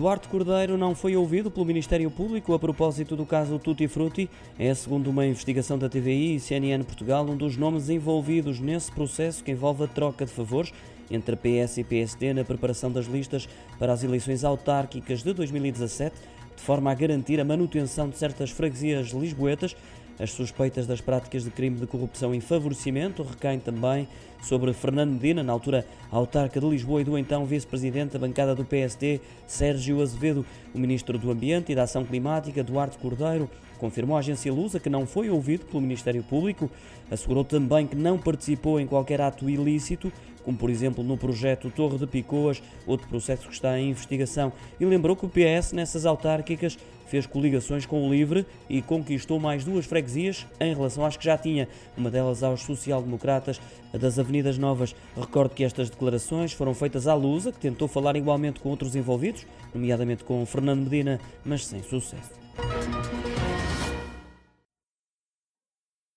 Duarte Cordeiro não foi ouvido pelo Ministério Público a propósito do caso Tutti Frutti. É, segundo uma investigação da TVI e CNN Portugal, um dos nomes envolvidos nesse processo que envolve a troca de favores entre PS e PSD na preparação das listas para as eleições autárquicas de 2017, de forma a garantir a manutenção de certas freguesias lisboetas. As suspeitas das práticas de crime de corrupção e favorecimento recaem também sobre Fernando Medina, na altura autarca de Lisboa, e do então vice-presidente da bancada do PSD, Sérgio Azevedo. O ministro do Ambiente e da Ação Climática, Duarte Cordeiro, confirmou à agência Lusa que não foi ouvido pelo Ministério Público. Assegurou também que não participou em qualquer ato ilícito, como por exemplo no projeto Torre de Picoas, outro processo que está em investigação, e lembrou que o PS nessas autárquicas fez coligações com o LIVRE e conquistou mais duas freguesias em relação às que já tinha, uma delas aos social-democratas, das Avenidas Novas. Recordo que estas declarações foram feitas à Lusa, que tentou falar igualmente com outros envolvidos, nomeadamente com Fernando Medina, mas sem sucesso.